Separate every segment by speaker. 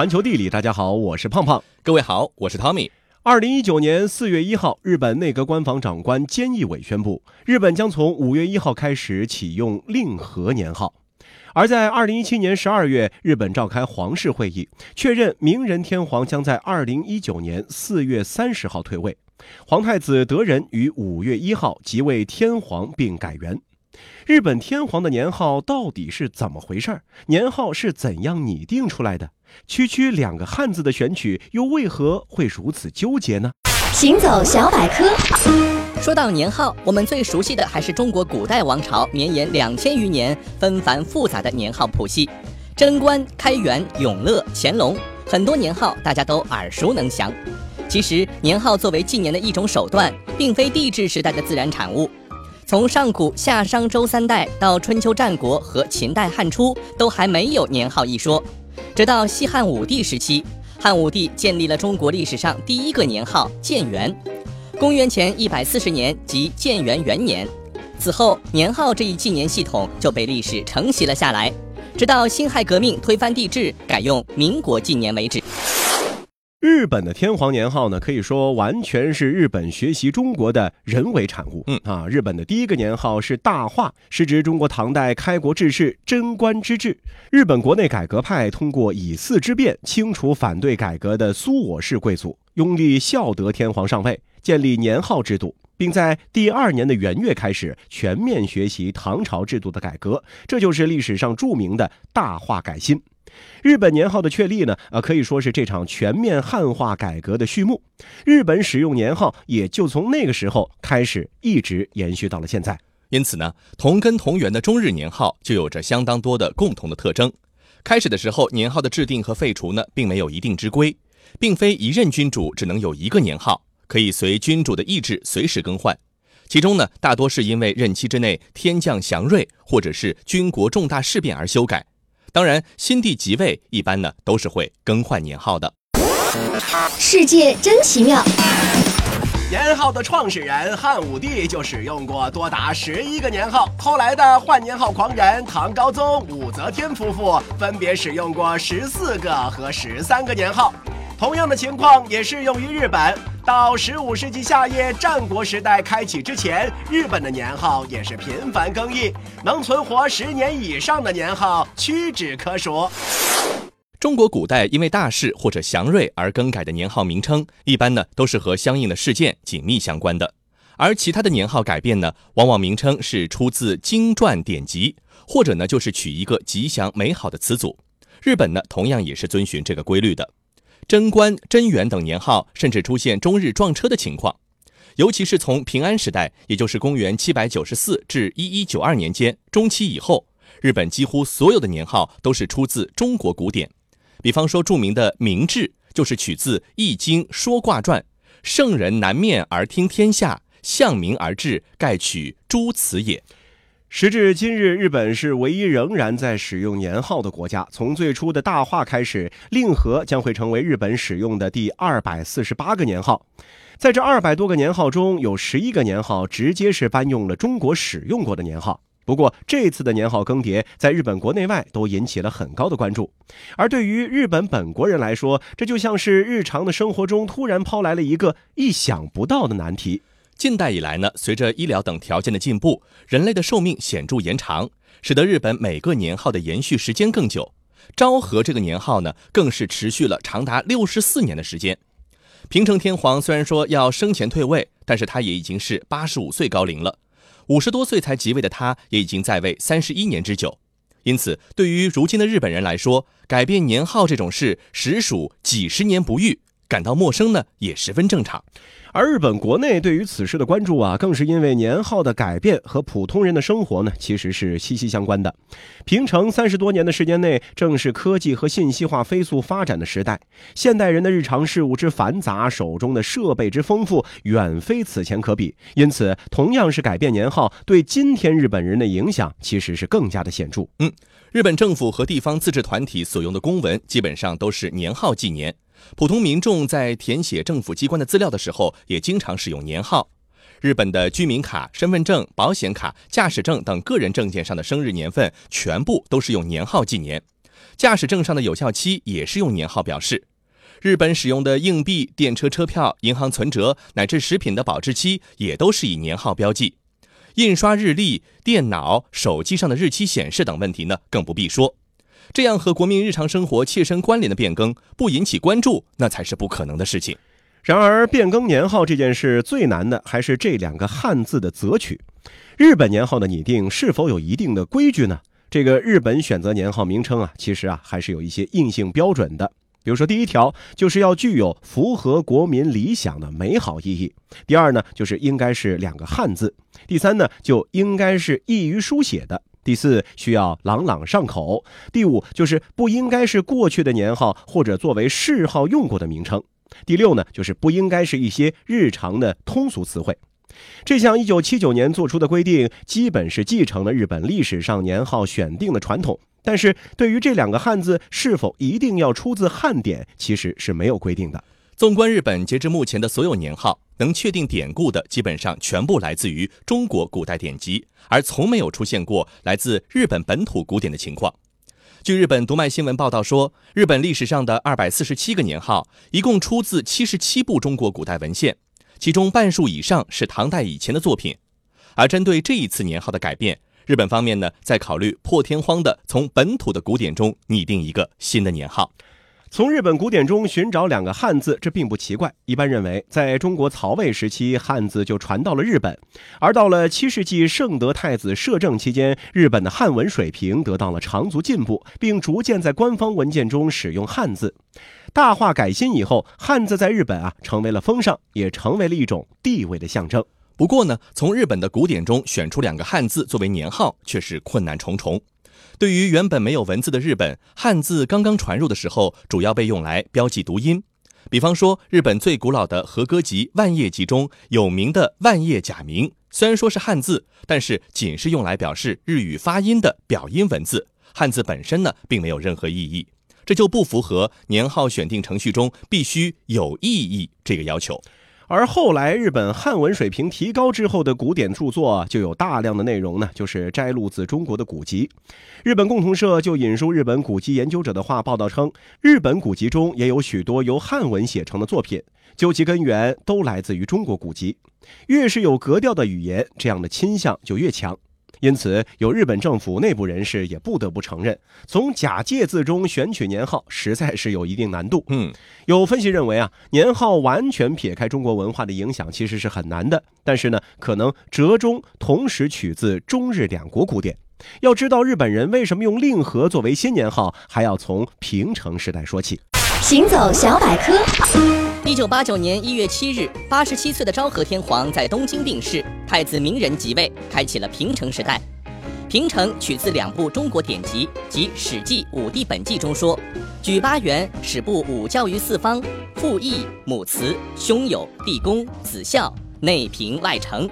Speaker 1: 环球地理，大家好，我是胖胖。
Speaker 2: 各位好，我是汤米。
Speaker 1: 二零一九年四月一号，日本内阁官房长官菅义伟宣布，日本将从五月一号开始启用令和年号。而在二零一七年十二月，日本召开皇室会议，确认明仁天皇将在二零一九年四月三十号退位，皇太子德仁于五月一号即位天皇并改元。日本天皇的年号到底是怎么回事？年号是怎样拟定出来的？区区两个汉字的选取又为何会如此纠结呢？
Speaker 3: 行走小百科。
Speaker 4: 说到年号，我们最熟悉的还是中国古代王朝绵延两千余年、纷繁复杂的年号谱系，贞观、开元、永乐、乾隆，很多年号大家都耳熟能详。其实，年号作为纪年的一种手段，并非帝制时代的自然产物。从上古夏商周三代到春秋战国和秦代汉初，都还没有年号一说。直到西汉武帝时期，汉武帝建立了中国历史上第一个年号建元，公元前一百四十年即建元元年。此后，年号这一纪年系统就被历史承袭了下来，直到辛亥革命推翻帝制，改用民国纪年为止。
Speaker 1: 日本的天皇年号呢，可以说完全是日本学习中国的人为产物。
Speaker 2: 嗯
Speaker 1: 啊，日本的第一个年号是大化，是指中国唐代开国志士贞观之治。日本国内改革派通过以嗣之变，清除反对改革的苏我氏贵族，拥立孝德天皇上位，建立年号制度，并在第二年的元月开始全面学习唐朝制度的改革。这就是历史上著名的大化改新。日本年号的确立呢，啊，可以说是这场全面汉化改革的序幕。日本使用年号也就从那个时候开始，一直延续到了现在。
Speaker 2: 因此呢，同根同源的中日年号就有着相当多的共同的特征。开始的时候，年号的制定和废除呢，并没有一定之规，并非一任君主只能有一个年号，可以随君主的意志随时更换。其中呢，大多是因为任期之内天降祥瑞，或者是军国重大事变而修改。当然，新帝即位一般呢都是会更换年号的。
Speaker 3: 世界真奇妙。
Speaker 5: 年号的创始人汉武帝就使用过多达十一个年号，后来的换年号狂人唐高宗武则天夫妇分别使用过十四个和十三个年号。同样的情况也适用于日本。到十五世纪下叶战国时代开启之前，日本的年号也是频繁更易，能存活十年以上的年号屈指可数。
Speaker 2: 中国古代因为大事或者祥瑞而更改的年号名称，一般呢都是和相应的事件紧密相关的。而其他的年号改变呢，往往名称是出自经传典籍，或者呢就是取一个吉祥美好的词组。日本呢同样也是遵循这个规律的。贞观、贞元等年号甚至出现中日撞车的情况，尤其是从平安时代，也就是公元七百九十四至一一九二年间中期以后，日本几乎所有的年号都是出自中国古典。比方说，著名的明治就是取自《易经》说卦传：“圣人南面而听天下，向明而治，盖取诸此也。”
Speaker 1: 时至今日，日本是唯一仍然在使用年号的国家。从最初的大化开始，令和将会成为日本使用的第二百四十八个年号。在这二百多个年号中，有十一个年号直接是搬用了中国使用过的年号。不过，这次的年号更迭在日本国内外都引起了很高的关注。而对于日本本国人来说，这就像是日常的生活中突然抛来了一个意想不到的难题。
Speaker 2: 近代以来呢，随着医疗等条件的进步，人类的寿命显著延长，使得日本每个年号的延续时间更久。昭和这个年号呢，更是持续了长达六十四年的时间。平成天皇虽然说要生前退位，但是他也已经是八十五岁高龄了。五十多岁才即位的他，也已经在位三十一年之久。因此，对于如今的日本人来说，改变年号这种事，实属几十年不遇。感到陌生呢，也十分正常。
Speaker 1: 而日本国内对于此事的关注啊，更是因为年号的改变和普通人的生活呢，其实是息息相关的。平成三十多年的时间内，正是科技和信息化飞速发展的时代，现代人的日常事务之繁杂，手中的设备之丰富，远非此前可比。因此，同样是改变年号，对今天日本人的影响其实是更加的显著。
Speaker 2: 嗯，日本政府和地方自治团体所用的公文基本上都是年号纪年。普通民众在填写政府机关的资料的时候，也经常使用年号。日本的居民卡、身份证、保险卡、驾驶证等个人证件上的生日年份，全部都是用年号纪年。驾驶证上的有效期也是用年号表示。日本使用的硬币、电车车票、银行存折乃至食品的保质期也都是以年号标记。印刷日历、电脑、手机上的日期显示等问题呢，更不必说。这样和国民日常生活切身关联的变更不引起关注，那才是不可能的事情。
Speaker 1: 然而，变更年号这件事最难的还是这两个汉字的择取。日本年号的拟定是否有一定的规矩呢？这个日本选择年号名称啊，其实啊还是有一些硬性标准的。比如说，第一条就是要具有符合国民理想的美好意义；第二呢，就是应该是两个汉字；第三呢，就应该是易于书写的；第四，需要朗朗上口；第五，就是不应该是过去的年号或者作为谥号用过的名称；第六呢，就是不应该是一些日常的通俗词汇。这项1979年做出的规定，基本是继承了日本历史上年号选定的传统。但是对于这两个汉字是否一定要出自汉典，其实是没有规定的。
Speaker 2: 纵观日本截至目前的所有年号，能确定典故的基本上全部来自于中国古代典籍，而从没有出现过来自日本本土古典的情况。据日本读卖新闻报道说，日本历史上的二百四十七个年号，一共出自七十七部中国古代文献，其中半数以上是唐代以前的作品。而针对这一次年号的改变，日本方面呢，在考虑破天荒的从本土的古典中拟定一个新的年号。
Speaker 1: 从日本古典中寻找两个汉字，这并不奇怪。一般认为，在中国曹魏时期，汉字就传到了日本；而到了七世纪圣德太子摄政期间，日本的汉文水平得到了长足进步，并逐渐在官方文件中使用汉字。大化改新以后，汉字在日本啊成为了风尚，也成为了一种地位的象征。
Speaker 2: 不过呢，从日本的古典中选出两个汉字作为年号，却是困难重重。对于原本没有文字的日本，汉字刚刚传入的时候，主要被用来标记读音。比方说，日本最古老的和歌集《万叶集》中有名的“万叶假名”，虽然说是汉字，但是仅是用来表示日语发音的表音文字，汉字本身呢，并没有任何意义，这就不符合年号选定程序中必须有意义这个要求。
Speaker 1: 而后来，日本汉文水平提高之后的古典著作就有大量的内容呢，就是摘录自中国的古籍。日本共同社就引述日本古籍研究者的话报道称，日本古籍中也有许多由汉文写成的作品，究其根源都来自于中国古籍。越是有格调的语言，这样的倾向就越强。因此，有日本政府内部人士也不得不承认，从假借字中选取年号实在是有一定难度。
Speaker 2: 嗯，
Speaker 1: 有分析认为啊，年号完全撇开中国文化的影响其实是很难的。但是呢，可能折中同时取自中日两国古典。要知道日本人为什么用令和作为新年号，还要从平成时代说起。
Speaker 3: 行走小百科。
Speaker 4: 一九八九年一月七日，八十七岁的昭和天皇在东京病逝，太子明仁即位，开启了平成时代。平成取自两部中国典籍，即《史记·武帝本纪》中说：“举八元，使部武教于四方，父义母慈，兄友弟恭，子孝，内平外成。”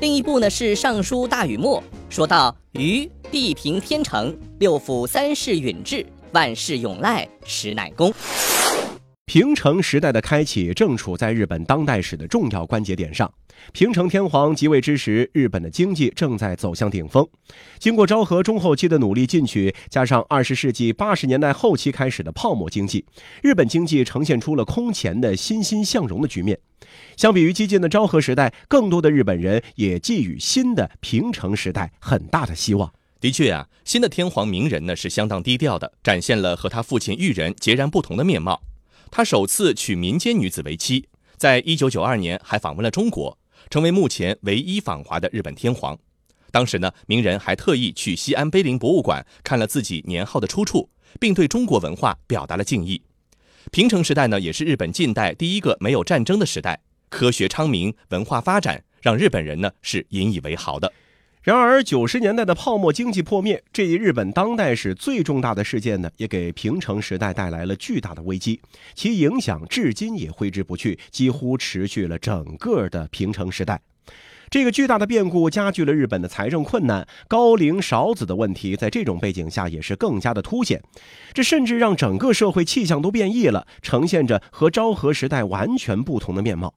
Speaker 4: 另一部呢是《尚书大禹谟》，说道：“禹地平天成，六府三世允制，万事永赖，实乃公。”
Speaker 1: 平成时代的开启正处在日本当代史的重要关节点上。平成天皇即位之时，日本的经济正在走向顶峰。经过昭和中后期的努力进取，加上二十世纪八十年代后期开始的泡沫经济，日本经济呈现出了空前的欣欣向荣的局面。相比于激进的昭和时代，更多的日本人也寄予新的平成时代很大的希望。
Speaker 2: 的确啊，新的天皇明仁呢是相当低调的，展现了和他父亲裕仁截然不同的面貌。他首次娶民间女子为妻，在一九九二年还访问了中国，成为目前唯一访华的日本天皇。当时呢，名人还特意去西安碑林博物馆看了自己年号的出处，并对中国文化表达了敬意。平成时代呢，也是日本近代第一个没有战争的时代，科学昌明，文化发展，让日本人呢是引以为豪的。
Speaker 1: 然而，九十年代的泡沫经济破灭这一日本当代史最重大的事件呢，也给平成时代带来了巨大的危机，其影响至今也挥之不去，几乎持续了整个的平成时代。这个巨大的变故加剧了日本的财政困难，高龄少子的问题在这种背景下也是更加的凸显。这甚至让整个社会气象都变异了，呈现着和昭和时代完全不同的面貌。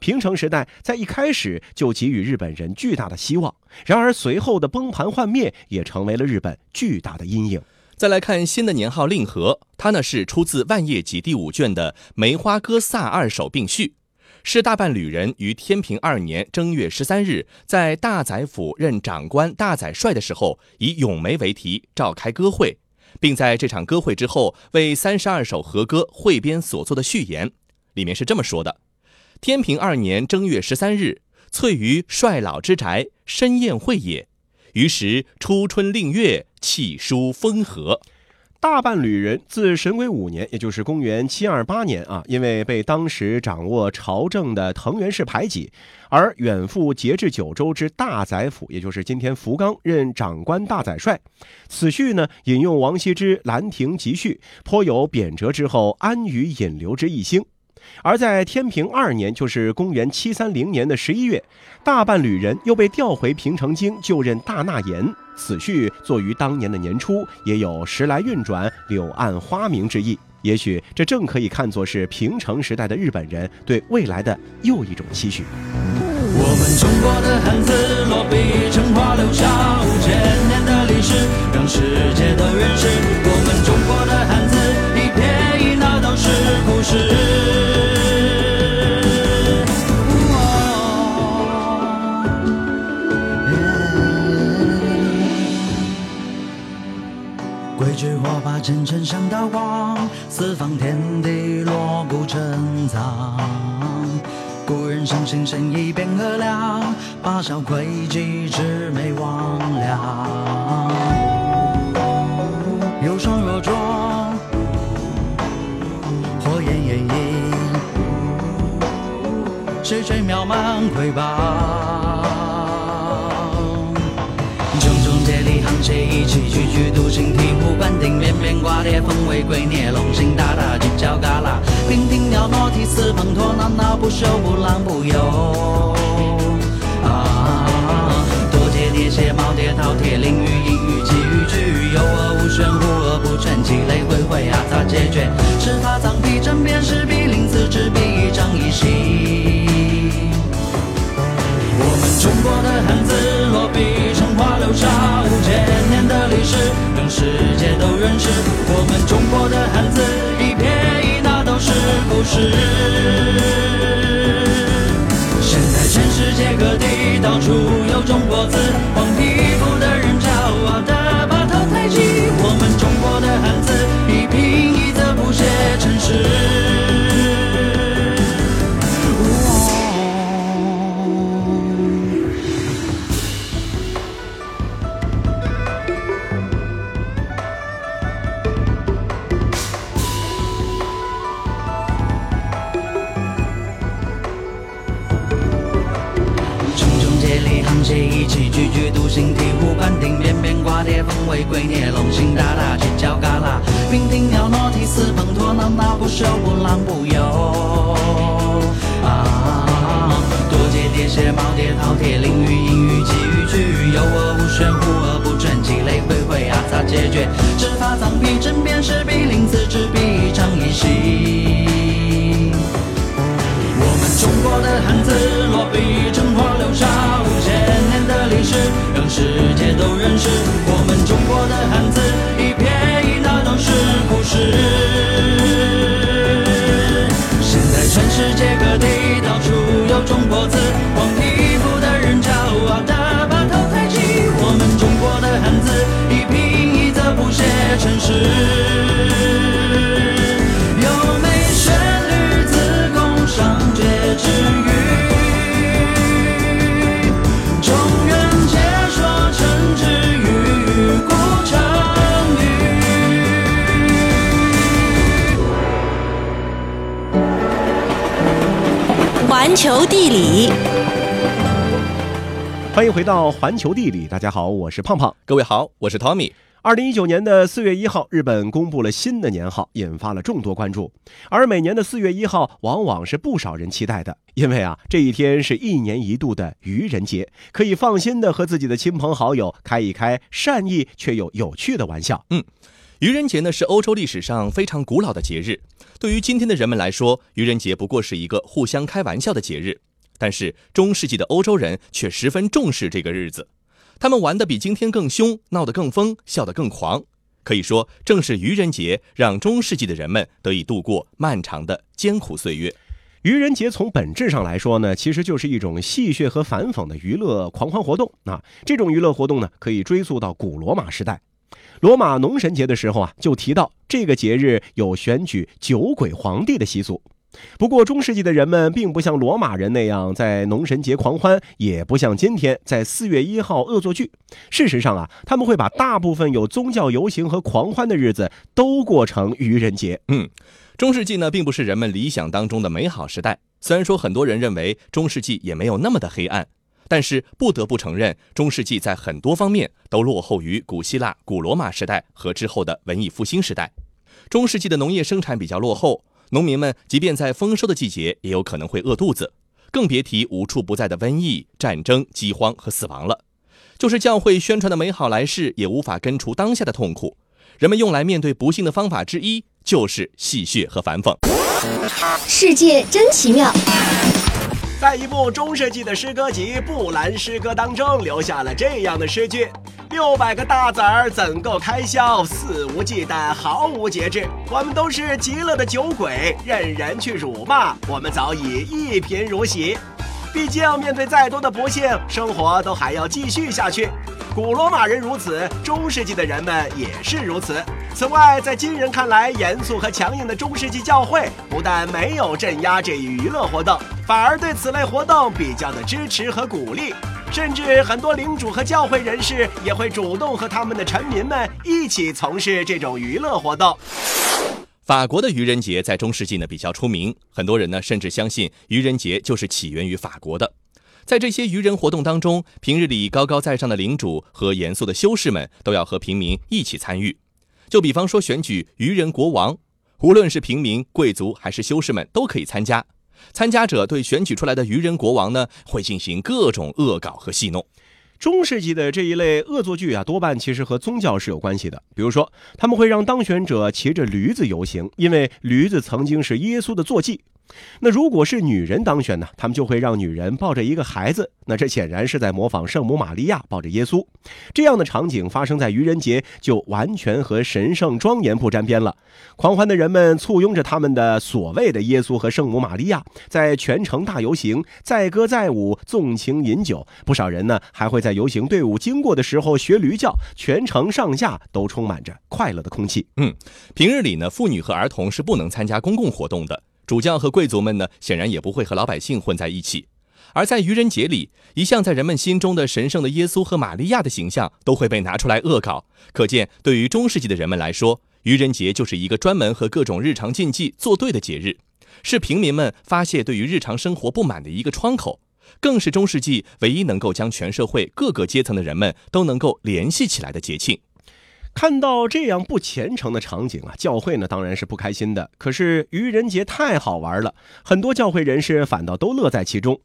Speaker 1: 平成时代在一开始就给予日本人巨大的希望，然而随后的崩盘幻灭也成为了日本巨大的阴影。
Speaker 2: 再来看新的年号令和，它呢是出自万叶集第五卷的《梅花歌萨二首并序》，是大半旅人于天平二年正月十三日，在大宰府任长官大宰帅的时候，以咏梅为题召开歌会，并在这场歌会之后为三十二首和歌汇编所作的序言。里面是这么说的：天平二年正月十三日，翠于帅老之宅，深宴会也。于时初春令月，气舒风和。
Speaker 1: 大半旅人自神龟五年，也就是公元七二八年啊，因为被当时掌握朝政的藤原氏排挤，而远赴节制九州之大宰府，也就是今天福冈，任长官大宰帅。此序呢，引用王羲之《兰亭集序》，颇有贬谪之后安于隐流之意兴。而在天平二年，就是公元七三零年的十一月，大半旅人又被调回平城京就任大纳言。此序作于当年的年初，也有时来运转、柳暗花明之意。也许这正可以看作是平成时代的日本人对未来的又一种期许。
Speaker 6: 我们中国的汉字落笔成画，留下五千年的历史，让世界都认识规矩火把前尘像刀光，四方天地锣鼓震藏。古人相信生意变和量，八小诡计魑魅魍魉。有双若浊，火焰炎影，谁吹渺茫瑰宝？一气，踽踽独行，醍醐灌顶，绵绵挂裂，凤尾龟孽，龙行大大，犄角旮旯，娉婷袅娜，涕泗滂沱，闹闹不休，不浪不游。啊，多阶叠写，耄耋饕餮，囹圄隐喻，寄语句，有恶无玄，无恶不全，积累回回，阿杂解决，尺法藏笔，针砭时弊，临字执笔，事。现在全世界各地到处有中国字，黄皮接，一气，踽踽独行，醍醐灌顶，绵绵挂裂，凤尾龟臬，龙行大大，犄角旮旯，娉婷袅娜，涕泗滂沱，闹闹不休，不浪不游。啊，多阶叠写，耄耋饕餮，囹圄隐喻，寄语句，有而无玄，忽而不全，积累回回，阿杂解决，尺法藏笔，针砭时弊，临字执笔，一张一形。我们中国的汉字落笔世界都认识。
Speaker 3: 球地理，
Speaker 1: 欢迎回到环球地理，大家好，我是胖胖。
Speaker 2: 各位好，我是 Tommy。
Speaker 1: 二零一九年的四月一号，日本公布了新的年号，引发了众多关注。而每年的四月一号，往往是不少人期待的，因为啊，这一天是一年一度的愚人节，可以放心的和自己的亲朋好友开一开善意却又有趣的玩笑。
Speaker 2: 嗯愚人节呢是欧洲历史上非常古老的节日，对于今天的人们来说，愚人节不过是一个互相开玩笑的节日。但是中世纪的欧洲人却十分重视这个日子，他们玩得比今天更凶，闹得更疯，笑得更狂。可以说，正是愚人节让中世纪的人们得以度过漫长的艰苦岁月。
Speaker 1: 愚人节从本质上来说呢，其实就是一种戏谑和反讽的娱乐狂欢活动啊。这种娱乐活动呢，可以追溯到古罗马时代。罗马农神节的时候啊，就提到这个节日有选举酒鬼皇帝的习俗。不过，中世纪的人们并不像罗马人那样在农神节狂欢，也不像今天在四月一号恶作剧。事实上啊，他们会把大部分有宗教游行和狂欢的日子都过成愚人节。
Speaker 2: 嗯，中世纪呢，并不是人们理想当中的美好时代。虽然说很多人认为中世纪也没有那么的黑暗，但是不得不承认，中世纪在很多方面都落后于古希腊、古罗马时代和之后的文艺复兴时代。中世纪的农业生产比较落后。农民们即便在丰收的季节，也有可能会饿肚子，更别提无处不在的瘟疫、战争、饥荒和死亡了。就是教会宣传的美好来世，也无法根除当下的痛苦。人们用来面对不幸的方法之一，就是戏谑和反讽。
Speaker 3: 世界真奇妙。
Speaker 5: 在一部中世纪的诗歌集《布兰诗歌》当中，留下了这样的诗句：“六百个大子儿怎够开销？肆无忌惮，毫无节制。我们都是极乐的酒鬼，任人去辱骂，我们早已一贫如洗。毕竟面对再多的不幸，生活都还要继续下去。古罗马人如此，中世纪的人们也是如此。”此外，在今人看来，严肃和强硬的中世纪教会不但没有镇压这一娱乐活动，反而对此类活动比较的支持和鼓励，甚至很多领主和教会人士也会主动和他们的臣民们一起从事这种娱乐活动。
Speaker 2: 法国的愚人节在中世纪呢比较出名，很多人呢甚至相信愚人节就是起源于法国的。在这些愚人活动当中，平日里高高在上的领主和严肃的修士们都要和平民一起参与。就比方说选举愚人国王，无论是平民、贵族还是修士们都可以参加。参加者对选举出来的愚人国王呢，会进行各种恶搞和戏弄。
Speaker 1: 中世纪的这一类恶作剧啊，多半其实和宗教是有关系的。比如说，他们会让当选者骑着驴子游行，因为驴子曾经是耶稣的坐骑。那如果是女人当选呢？他们就会让女人抱着一个孩子，那这显然是在模仿圣母玛利亚抱着耶稣。这样的场景发生在愚人节，就完全和神圣庄严不沾边了。狂欢的人们簇拥着他们的所谓的耶稣和圣母玛利亚，在全城大游行，载歌载舞，纵情饮酒。不少人呢还会在游行队伍经过的时候学驴叫，全城上下都充满着快乐的空气。
Speaker 2: 嗯，平日里呢，妇女和儿童是不能参加公共活动的。主教和贵族们呢，显然也不会和老百姓混在一起。而在愚人节里，一向在人们心中的神圣的耶稣和玛利亚的形象都会被拿出来恶搞。可见，对于中世纪的人们来说，愚人节就是一个专门和各种日常禁忌作对的节日，是平民们发泄对于日常生活不满的一个窗口，更是中世纪唯一能够将全社会各个阶层的人们都能够联系起来的节庆。
Speaker 1: 看到这样不虔诚的场景啊，教会呢当然是不开心的。可是愚人节太好玩了，很多教会人士反倒都乐在其中。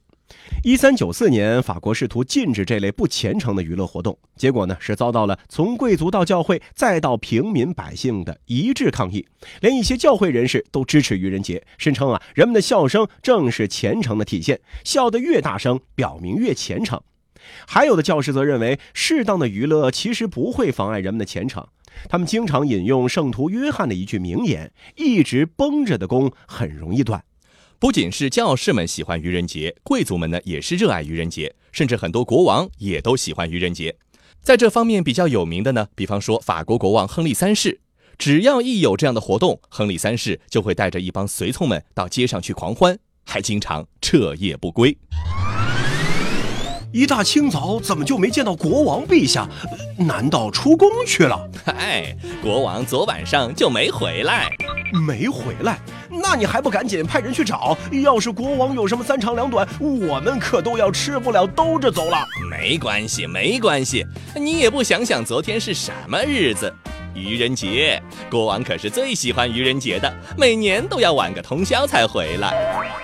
Speaker 1: 一三九四年，法国试图禁止这类不虔诚的娱乐活动，结果呢是遭到了从贵族到教会再到平民百姓的一致抗议。连一些教会人士都支持愚人节，声称啊人们的笑声正是虔诚的体现，笑得越大声，表明越虔诚。还有的教师则认为，适当的娱乐其实不会妨碍人们的虔诚。他们经常引用圣徒约翰的一句名言：“一直绷着的弓很容易断。”
Speaker 2: 不仅是教士们喜欢愚人节，贵族们呢也是热爱愚人节，甚至很多国王也都喜欢愚人节。在这方面比较有名的呢，比方说法国国王亨利三世，只要一有这样的活动，亨利三世就会带着一帮随从们到街上去狂欢，还经常彻夜不归。
Speaker 5: 一大清早，怎么就没见到国王陛下？难道出宫去了？
Speaker 2: 嗨，国王昨晚上就没回来。
Speaker 5: 没回来？那你还不赶紧派人去找？要是国王有什么三长两短，我们可都要吃不了兜着走了。
Speaker 2: 没关系，没关系，你也不想想昨天是什么日子？愚人节，国王可是最喜欢愚人节的，每年都要晚个通宵才回来。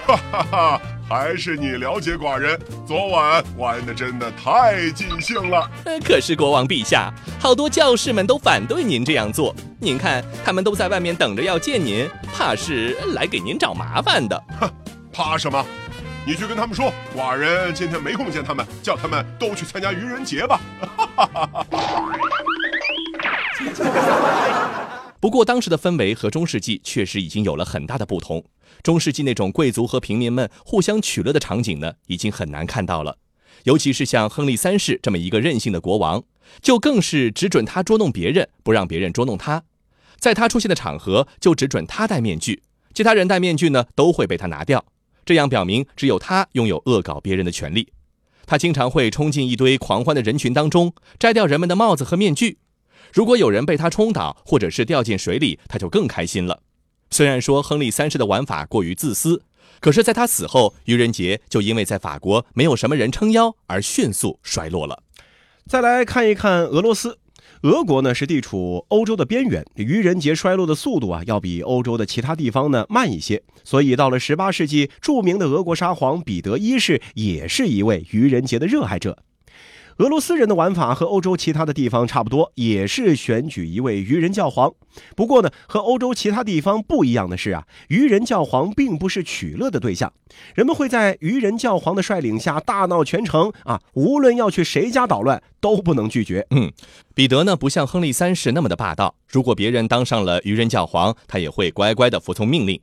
Speaker 7: 哈哈哈。还是你了解寡人，昨晚玩的真的太尽兴了。
Speaker 2: 可是国王陛下，好多教士们都反对您这样做。您看，他们都在外面等着要见您，怕是来给您找麻烦的。
Speaker 7: 哼，怕什么？你去跟他们说，寡人今天没空见他们，叫他们都去参加愚人节吧。哈哈哈哈哈。
Speaker 2: 不过当时的氛围和中世纪确实已经有了很大的不同。中世纪那种贵族和平民们互相取乐的场景呢，已经很难看到了。尤其是像亨利三世这么一个任性的国王，就更是只准他捉弄别人，不让别人捉弄他。在他出现的场合，就只准他戴面具，其他人戴面具呢，都会被他拿掉。这样表明，只有他拥有恶搞别人的权利。他经常会冲进一堆狂欢的人群当中，摘掉人们的帽子和面具。如果有人被他冲倒，或者是掉进水里，他就更开心了。虽然说亨利三世的玩法过于自私，可是在他死后，愚人节就因为在法国没有什么人撑腰而迅速衰落了。
Speaker 1: 再来看一看俄罗斯，俄国呢是地处欧洲的边缘，愚人节衰落的速度啊要比欧洲的其他地方呢慢一些，所以到了十八世纪，著名的俄国沙皇彼得一世也是一位愚人节的热爱者。俄罗斯人的玩法和欧洲其他的地方差不多，也是选举一位愚人教皇。不过呢，和欧洲其他地方不一样的是啊，愚人教皇并不是取乐的对象，人们会在愚人教皇的率领下大闹全城啊，无论要去谁家捣乱都不能拒绝。
Speaker 2: 嗯，彼得呢不像亨利三世那么的霸道，如果别人当上了愚人教皇，他也会乖乖的服从命令。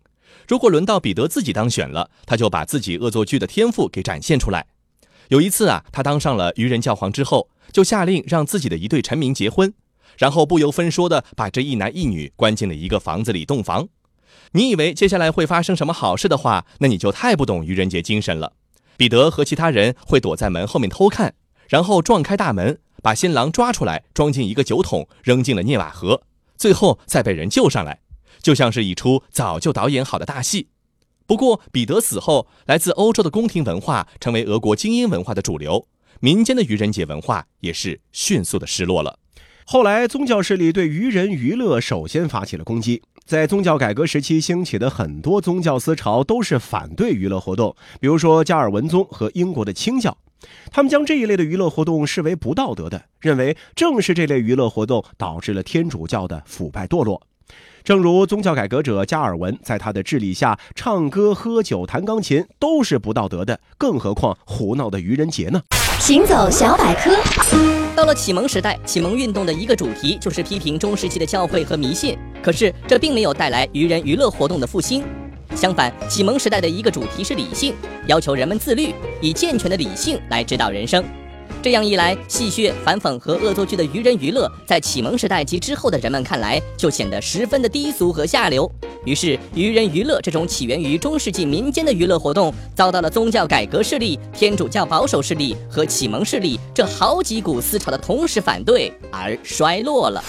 Speaker 2: 如果轮到彼得自己当选了，他就把自己恶作剧的天赋给展现出来。有一次啊，他当上了愚人教皇之后，就下令让自己的一对臣民结婚，然后不由分说的把这一男一女关进了一个房子里洞房。你以为接下来会发生什么好事的话，那你就太不懂愚人节精神了。彼得和其他人会躲在门后面偷看，然后撞开大门，把新郎抓出来，装进一个酒桶，扔进了涅瓦河，最后再被人救上来，就像是一出早就导演好的大戏。不过，彼得死后，来自欧洲的宫廷文化成为俄国精英文化的主流，民间的愚人节文化也是迅速的失落了。
Speaker 1: 后来，宗教势力对愚人娱乐首先发起了攻击。在宗教改革时期兴起的很多宗教思潮都是反对娱乐活动，比如说加尔文宗和英国的清教，他们将这一类的娱乐活动视为不道德的，认为正是这类娱乐活动导致了天主教的腐败堕落。正如宗教改革者加尔文在他的治理下，唱歌、喝酒、弹钢琴都是不道德的，更何况胡闹的愚人节呢？
Speaker 3: 行走小百科，
Speaker 4: 到了启蒙时代，启蒙运动的一个主题就是批评中世纪的教会和迷信。可是这并没有带来愚人娱乐活动的复兴，相反，启蒙时代的一个主题是理性，要求人们自律，以健全的理性来指导人生。这样一来，戏谑、反讽和恶作剧的愚人娱乐，在启蒙时代及之后的人们看来，就显得十分的低俗和下流。于是，愚人娱乐这种起源于中世纪民间的娱乐活动，遭到了宗教改革势力、天主教保守势力和启蒙势力这好几股思潮的同时反对而衰落了。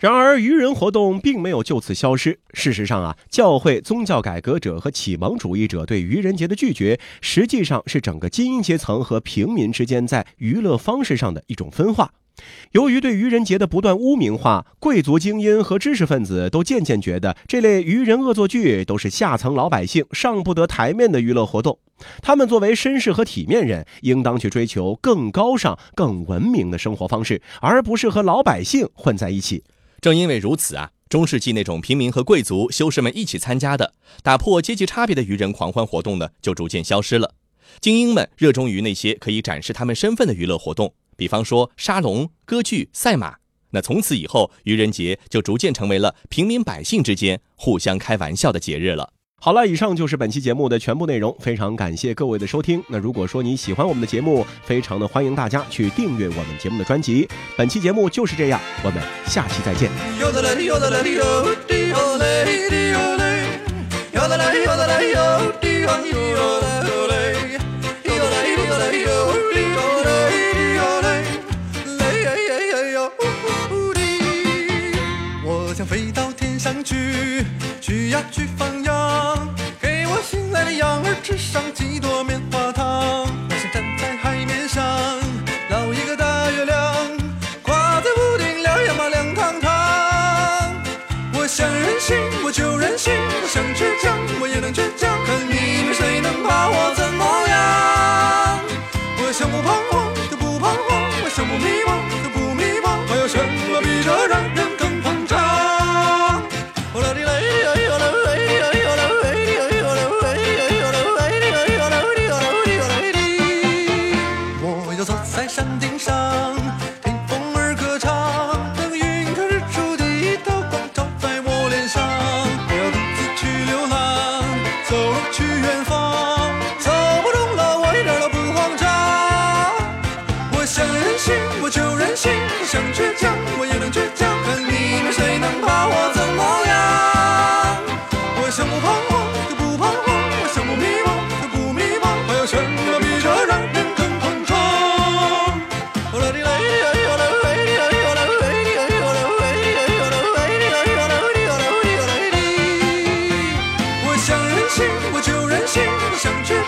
Speaker 1: 然而，愚人活动并没有就此消失。事实上啊，教会、宗教改革者和启蒙主义者对愚人节的拒绝，实际上是整个精英阶层和平民之间在娱乐方式上的一种分化。由于对愚人节的不断污名化，贵族精英和知识分子都渐渐觉得这类愚人恶作剧都是下层老百姓上不得台面的娱乐活动。他们作为绅士和体面人，应当去追求更高尚、更文明的生活方式，而不是和老百姓混在一起。
Speaker 2: 正因为如此啊，中世纪那种平民和贵族、修士们一起参加的、打破阶级差别的愚人狂欢活动呢，就逐渐消失了。精英们热衷于那些可以展示他们身份的娱乐活动，比方说沙龙、歌剧、赛马。那从此以后，愚人节就逐渐成为了平民百姓之间互相开玩笑的节日了。
Speaker 1: 好了，以上就是本期节目的全部内容，非常感谢各位的收听。那如果说你喜欢我们的节目，非常的欢迎大家去订阅我们节目的专辑。本期节目就是这样，我们下期再见。
Speaker 8: 我想飞到天上去，去呀去放，羊儿吃上几朵棉我就任性，我想去。